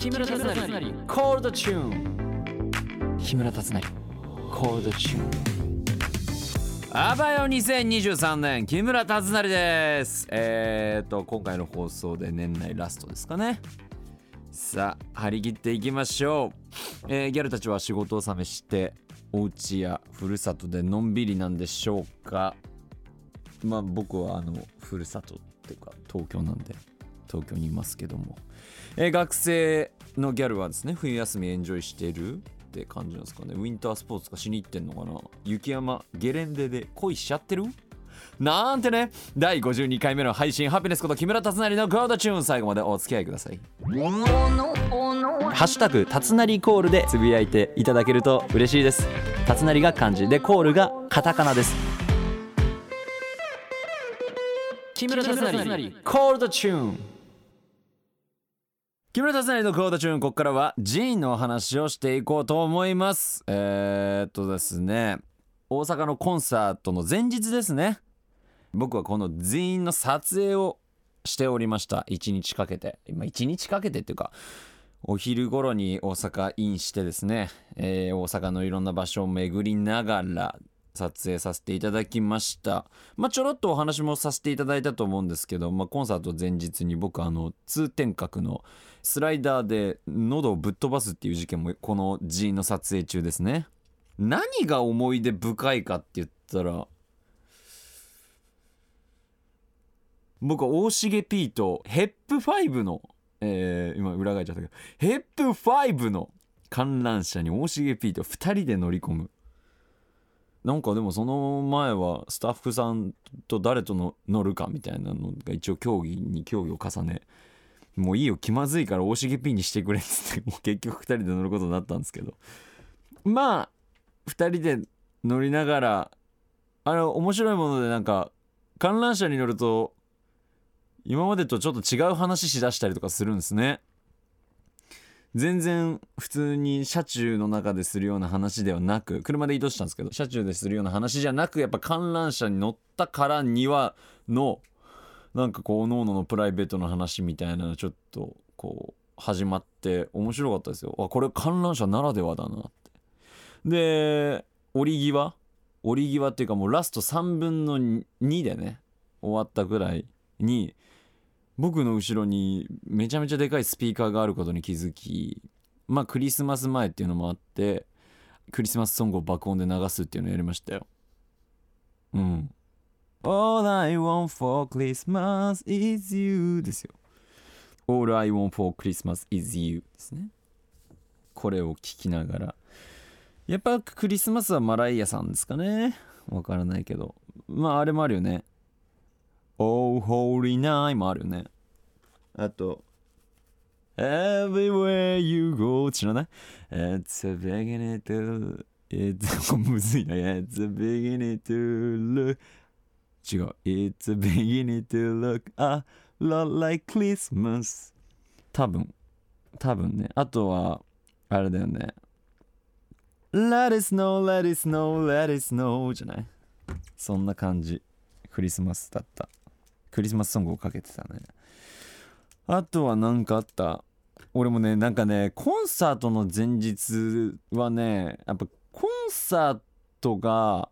木村達成。コールドチューン木村達成。コールドチューンあばよ2023年木村達成です。えーと今回の放送で年内ラストですかね。さあ張り切っていきましょう、えーギャルたちは仕事納めしてお家やふるさとでのんびりなんでしょうか。まあ僕はあのふるさとっていうか東京なんで東京にいますけども、えー学生のギャルはですね冬休みエンジョイしてるって感じなんですかね。ウィンタースポーツかしに行ってんのかな。雪山ゲレンデで恋しちゃってる？なんてね。第52回目の配信ハピネスこと木村達成のゴードチューン。最後までお付き合いください。ハッシュタグたつなりコールでつぶやいていただけると嬉しいです。たつなりが漢字でコールがカタカナです。木村達成。コールドチューン木村達成のコールドチューンここからは ZINE のお話をしていこうと思います。えー、っとですね大阪のコンサートの前日ですね。僕はこの ZINE の撮影をしておりました。1日かけて。今1日かけてっていうかお昼頃に大阪インしてですね、えー大阪のいろんな場所を巡りながら撮影させていただきました。まあちょろっとお話もさせていただいたと思うんですけど、まあ、コンサート前日に僕あの通天閣のスライダーで喉をぶっ飛ばすっていう事件もこの G の撮影中ですね。何が思い出深いかって言ったら僕は大重 P とヘップ5の、えー今裏返っちゃったけどヘップ5の観覧車に大重 P と2人で乗り込む。なんかでもその前はスタッフさんと誰との乗るかみたいなのが一応競技に競技を重ねもういいよ気まずいから大重 P にしてくれっつってもう結局2人で乗ることになったんですけど。まあ2人で乗りながらあれ面白いものでなんか観覧車に乗ると今までとちょっと違う話しだしたりとかするんですね。全然普通に車中の中でするような話ではなく車で移動したんですけど車中でするような話じゃなくやっぱ観覧車に乗ったからにはのなんかこうおのおののプライベートの話みたいなのちょっとこう始まって面白かったですよ。あこれ観覧車ならではだなって。で折り際折り際っていうかもうラスト3分の2でね終わったぐらいに僕の後ろにめちゃめちゃでかいスピーカーがあることに気づきまあクリスマス前っていうのもあってクリスマスソングを爆音で流すっていうのをやりましたよ。うん。All I want for Christmas is you ですよ。All I want for Christmas is you ですね。これを聞きながら。やっぱクリスマスはマライアさんですかね。わからないけど。まああれもあるよね。Oh Holy Night もあるよねあと Everywhere you go 知らない It's a beginning to It's むずいな It's a beginning to look 違う It's a beginning to look a lot like Christmas 多分多分ねあとはあれだよね Let it snow, let it snow, let it snow じゃないそんな感じクリスマスだったクリスマスソングをかけてたね。あとは何かあった？俺もねなんかねコンサートの前日はねやっぱコンサートが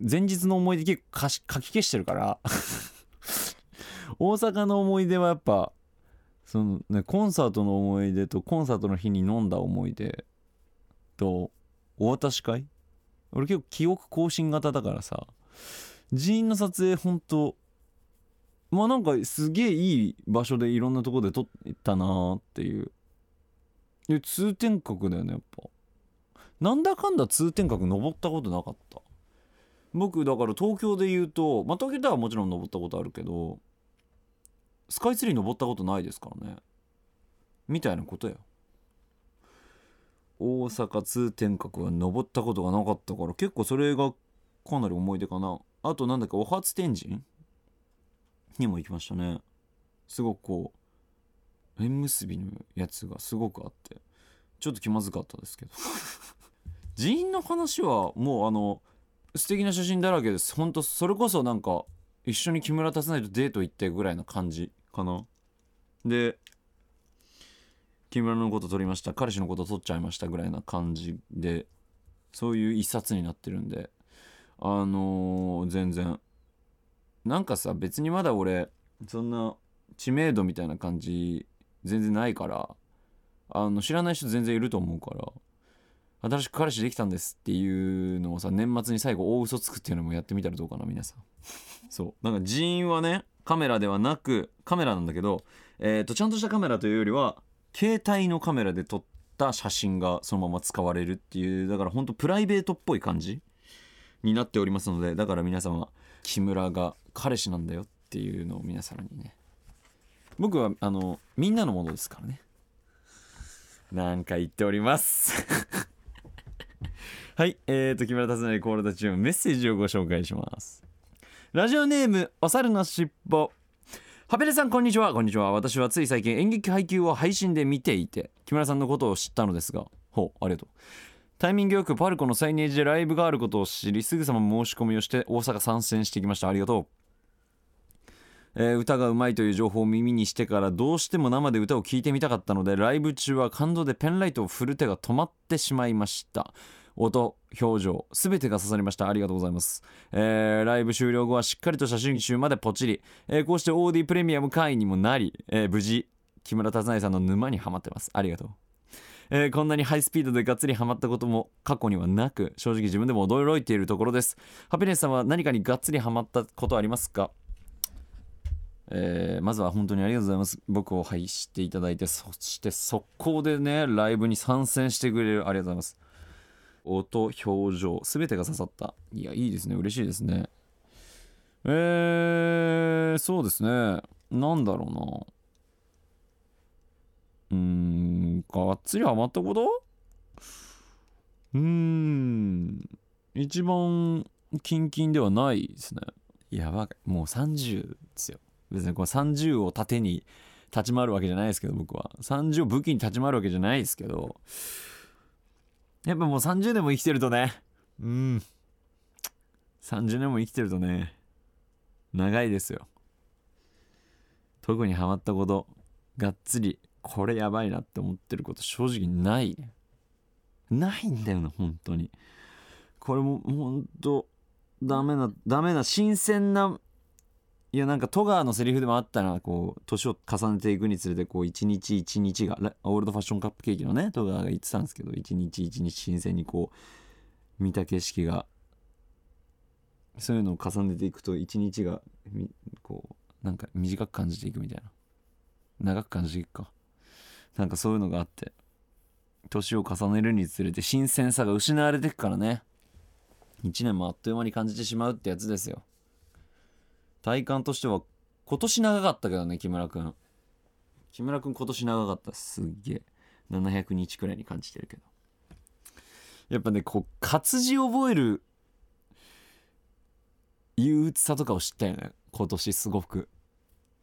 前日の思い出結構かし書き消してるから。大阪の思い出はやっぱそのねコンサートの思い出とコンサートの日に飲んだ思い出とお渡し会？俺結構記憶更新型だからさ。人員の撮影ほんとまあなんかすげえいい場所でいろんなとこで撮ったなーっていう。で通天閣だよねやっぱ。なんだかんだ通天閣登ったことなかった。僕だから東京で言うとまあ東京ではもちろん登ったことあるけどスカイツリー登ったことないですからね。みたいなことや。大阪通天閣は登ったことがなかったから結構それがかなり思い出かな。あとなんだっけお初天神？にも行きましたね。すごくこう縁結びのやつがすごくあって。ちょっと気まずかったですけど。寺院の話はもうあの素敵な写真だらけです。ほんとそれこそなんか一緒に木村達成とデート行ってぐらいな感じかな。で木村のこと撮りました。彼氏のこと撮っちゃいましたぐらいな感じでそういう一冊になってるんであのー全然。なんかさ別にまだ俺そんな知名度みたいな感じ全然ないからあの知らない人全然いると思うから新しく彼氏できたんですっていうのをさ年末に最後大嘘つくっていうのもやってみたらどうかな皆さん。そう。なんか人員はねカメラではなくカメラなんだけどえー、とちゃんとしたカメラというよりは携帯のカメラで撮った写真がそのまま使われるっていうだからほんとプライベートっぽい感じになっておりますのでだから皆様木村が彼氏なんだよっていうのを皆様にね。僕はあのみんなのものですからね。なんか言っております。はいえーと木村達成コールドチーンメッセージをご紹介します。ラジオネームお猿のしっぽハペレさんこんにちは。こんにちは。私はつい最近演劇配給を配信で見ていて木村さんのことを知ったのですが。ほうありがとう。タイミングよくパルコのサイネージでライブがあることを知りすぐさま申し込みをして大阪参戦してきました。ありがとう。えー歌がうまいという情報を耳にしてからどうしても生で歌を聴いてみたかったのでライブ中は感動でペンライトを振る手が止まってしまいました。音表情すべてが刺さりました。ありがとうございます、えーライブ終了後はしっかりと写真集までポチリ、えーこうして OD プレミアム会員にもなり、えー無事木村達成さんの沼にはまってます。ありがとう。えーこんなにハイスピードでがっつりハマったことも過去にはなく正直自分でも驚いているところです。ハピネスさんは何かにがっつりハマったことありますか？えーまずは本当にありがとうございます。僕を配していただいてそして速攻でねライブに参戦してくれる。ありがとうございます。音表情すべてが刺さった。いやいいですね。嬉しいですね。えー、そうですね。なんだろうな。うーんがっつりハマったこと？うーん。一番キンキンではないですね。やばいもう30ですよ。別にこの30を盾に立ち回るわけじゃないですけど僕は。30を武器に立ち回るわけじゃないですけど。やっぱもう30年も生きてるとね。うん。30年も生きてるとね。長いですよ。特にハマったことがっつり。これやばいなって思ってること正直ない。ないんだよな本当に。これも本当ダメなダメな新鮮ないやなんか戸川のセリフでもあったな。こう年を重ねていくにつれてこう一日一日がオールドファッションカップケーキのね戸川が言ってたんですけど一日一日新鮮にこう見た景色がそういうのを重ねていくと一日がこうなんか短く感じていくみたいな。長く感じていくか。なんかそういうのがあって年を重ねるにつれて新鮮さが失われていくからね。1年もあっという間に感じてしまうってやつですよ。体感としては今年長かったけどね木村くん。木村くん今年長かったすっげえ。700日くらいに感じてるけど。やっぱねこう活字覚える憂鬱さとかを知ったよね。今年すごく。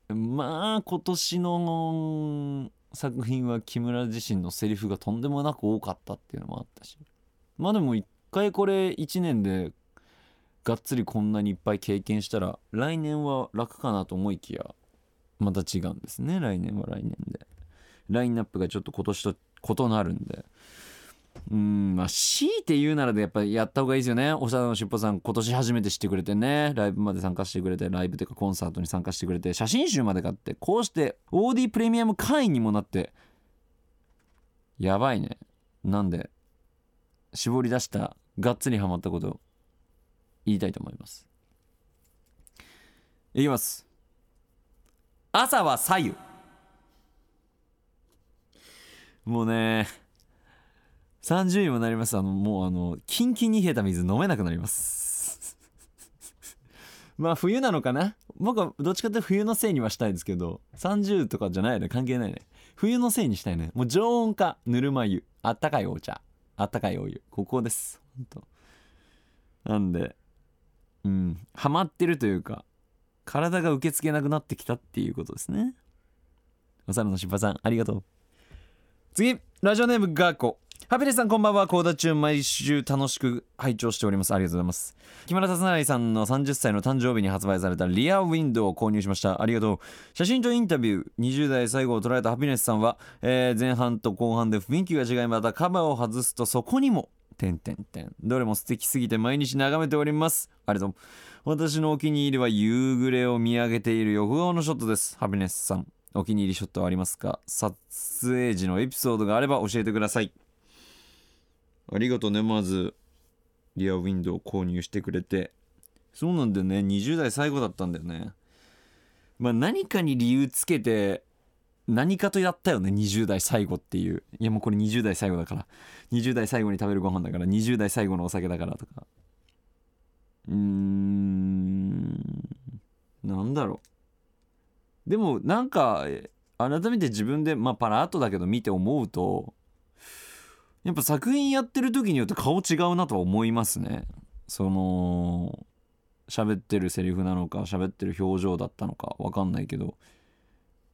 まあ今年の作品は木村自身のセリフがとんでもなく多かったっていうのもあったし。まあでも一回これ1年でがっつりこんなにいっぱい経験したら来年は楽かなと思いきやまた違うんですね。来年は来年で。ラインナップがちょっと今年と異なるんで。うんまあ強いて言うならでやっぱりやった方がいいですよね。おしゃれのしっぽさん今年初めて知ってくれてね。ライブまで参加してくれてライブというかコンサートに参加してくれて。写真集まで買ってこうして OD プレミアム会員にもなって。やばいね。なんで絞り出したがっつりハマったことを言いたいと思います。いきます。朝は左右。もうね30にもなります。あのもうあのキンキンに冷えた水飲めなくなります。まあ冬なのかな？僕はどっちかって冬のせいにはしたいですけど30とかじゃないね。関係ないね。冬のせいにしたいね。もう常温かぬるま湯。あったかいお茶。あったかいお湯。ここです。本当なんでうん。ハマってるというか体が受け付けなくなってきたっていうことですね。おさらのしっぱさんありがとう。次ラジオネームガーコハピネスさんこんばんは。コーダ中毎週楽しく拝聴しております。ありがとうございます。木村達成さんの30歳の誕生日に発売されたリアウィンドウを購入しました。ありがとう。写真とインタビュー、20代最後を捉えたハピネスさんは、えー前半と後半で雰囲気が違い、またカバーを外すとそこにも、点点点。どれも素敵すぎて毎日眺めております。ありがとう？私のお気に入りは夕暮れを見上げている横顔のショットです。ハピネスさん、お気に入りショットはありますか？撮影時のエピソードがあれば教えてください。ありがとうね、まず。リアウィンドウを購入してくれて。そうなんだよね。20代最後だったんだよね。まあ何かに理由つけて、何かとやったよね。20代最後っていう。いやもうこれ20代最後だから。20代最後に食べるご飯だから。20代最後のお酒だからとか。うーん。なんだろう。でもなんか、改めて自分で、まあパラッとだけど見て思うと、やっぱ作品やってる時によって顔違うなとは思いますね。その喋ってるセリフなのか喋ってる表情だったのかわかんないけど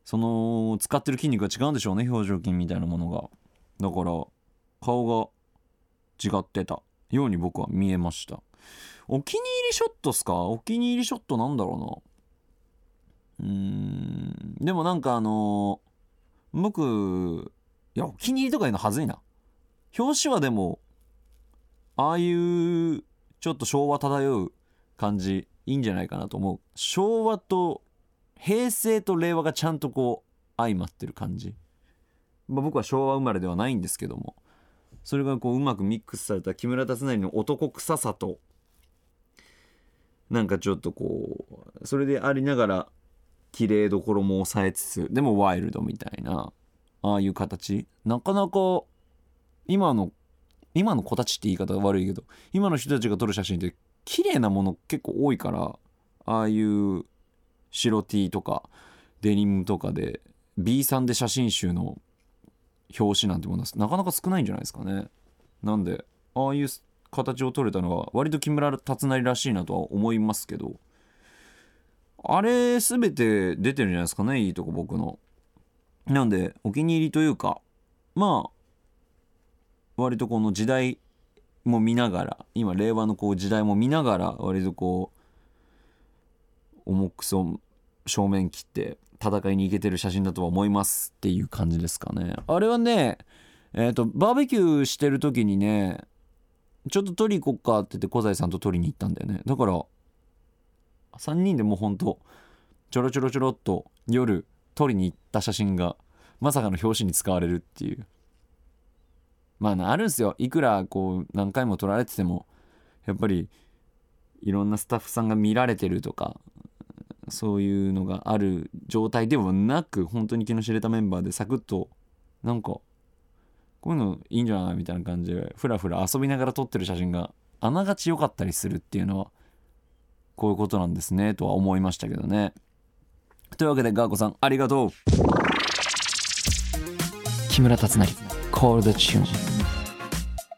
その使ってる筋肉が違うんでしょうね表情筋みたいなものが。だから顔が違ってた。ように僕は見えました。お気に入りショットっすか？お気に入りショットなんだろうな。うーん。でもなんかあの僕いやお気に入りとか言うのはずいな。表紙はでもああいうちょっと昭和漂う感じいいんじゃないかなと思う。昭和と平成と令和がちゃんとこう相まってる感じ、まあ、僕は昭和生まれではないんですけども。それがこううまくミックスされた木村達成の男臭さとなんかちょっとこうそれでありながら綺麗どころも抑えつつでもワイルドみたいなああいう形。なかなか今の今の子たちって言い方が悪いけど今の人たちが撮る写真って綺麗なもの結構多いからああいう白 T とかデニムとかで B さんで写真集の表紙なんてものはなかなか少ないんじゃないですかね。なんでああいう形を取れたのは割と木村達成らしいなとは思いますけどあれ全て出てるんじゃないですかねいいとこ僕の。なんでお気に入りというかまあ割とこの時代も見ながら今令和のこう時代も見ながら割とこう重くそ正面切って戦いに行けてる写真だとは思いますっていう感じですかね。あれはねえっ、とバーベキューしてる時にねちょっと取り行こっかって言って小西さんと取りに行ったんだよね。だから3人でもうほんとちょろちょろちょろっと夜撮りに行った写真がまさかの表紙に使われるっていう。まああるんすよ。いくらこう何回も撮られててもやっぱりいろんなスタッフさんが見られてるとかそういうのがある状態ではなく本当に気の知れたメンバーでサクッとなんかこういうのいいんじゃないみたいな感じでふらふら遊びながら撮ってる写真があながち良かったりするっていうのはこういうことなんですねとは思いましたけどね。というわけでガーコさんありがとう。木村達成コールドチューン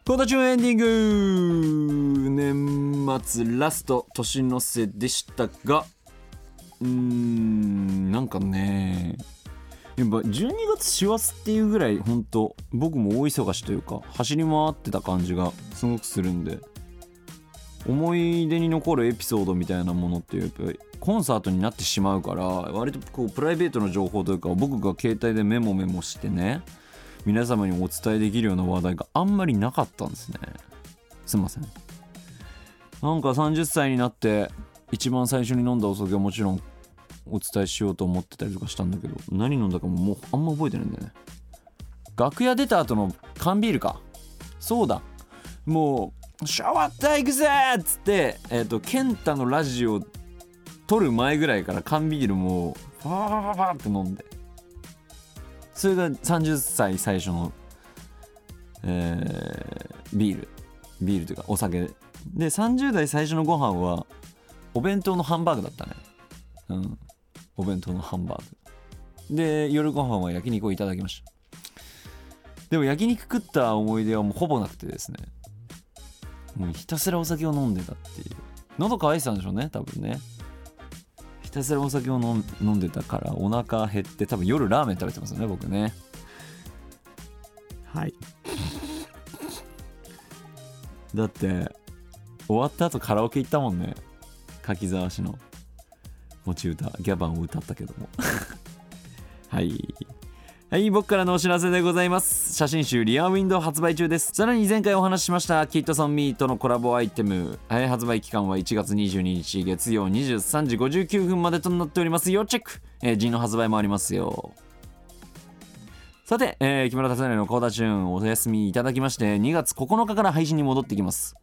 コールドチューンエンディング。年末ラスト年の瀬でしたが。うーんなんかね。やっぱ12月師走っていうぐらい本当僕も大忙しというか走り回ってた感じがすごくするんで。思い出に残るエピソードみたいなものってやっぱりコンサートになってしまうから割とこうプライベートの情報というか僕が携帯でメモメモしてね。皆様にお伝えできるような話題があんまりなかったんですね。すいません。なんか30歳になって一番最初に飲んだお酒はもちろんお伝えしようと思ってたりとかしたんだけど何飲んだかももうあんま覚えてないんだよね。楽屋出た後の缶ビールか。そうだ。もうシャワータイ行くぜっつってえっ、と健太のラジオ撮る前ぐらいから缶ビールもうファーファーファーって飲んで。それが30歳最初の、えービールビールというかお酒。で30代最初のご飯はお弁当のハンバーグだったねうん。お弁当のハンバーグ。で夜ご飯は焼肉をいただきました。でも焼肉食った思い出はもうほぼなくてですね。もうひたすらお酒を飲んでたっていう。喉乾いてたんでしょうね多分ね。たすらお酒を飲んでたからお腹減って多分夜ラーメン食べてますよね僕ね。はい。だって終わった後カラオケ行ったもんね。柿沢氏の。持ち歌ギャバンを歌ったけども。はいはい、僕からのお知らせでございます。写真集リアウィンドウ発売中です。さらに前回お話ししましたキットソンミートのコラボアイテム、はい発売期間は1月22日月曜23時59分までとなっております。要チェック、えー、G の発売もありますよ。さて、えー木村達成のコーダチューンお休みいただきまして、2月9日から配信に戻ってきます。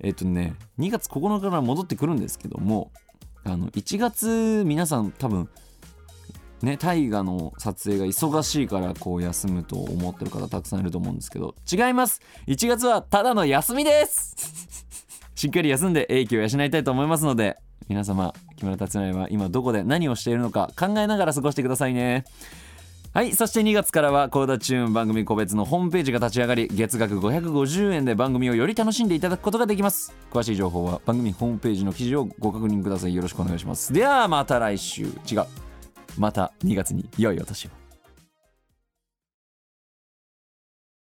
えっ、とね、2月9日から戻ってくるんですけども、あの1月皆さん多分ね、大河の撮影が忙しいからこう休むと思ってる方たくさんいると思うんですけど違います。1月はただの休みです。しっかり休んで英気を養いたいと思いますので皆様木村達成は今どこで何をしているのか考えながら過ごしてくださいね。はいそして2月からはコーダチューン番組個別のホームページが立ち上がり月額550円で番組をより楽しんでいただくことができます。詳しい情報は番組ホームページの記事をご確認ください。よろしくお願いします。ではまた来週。違うまた2月に良いお年を。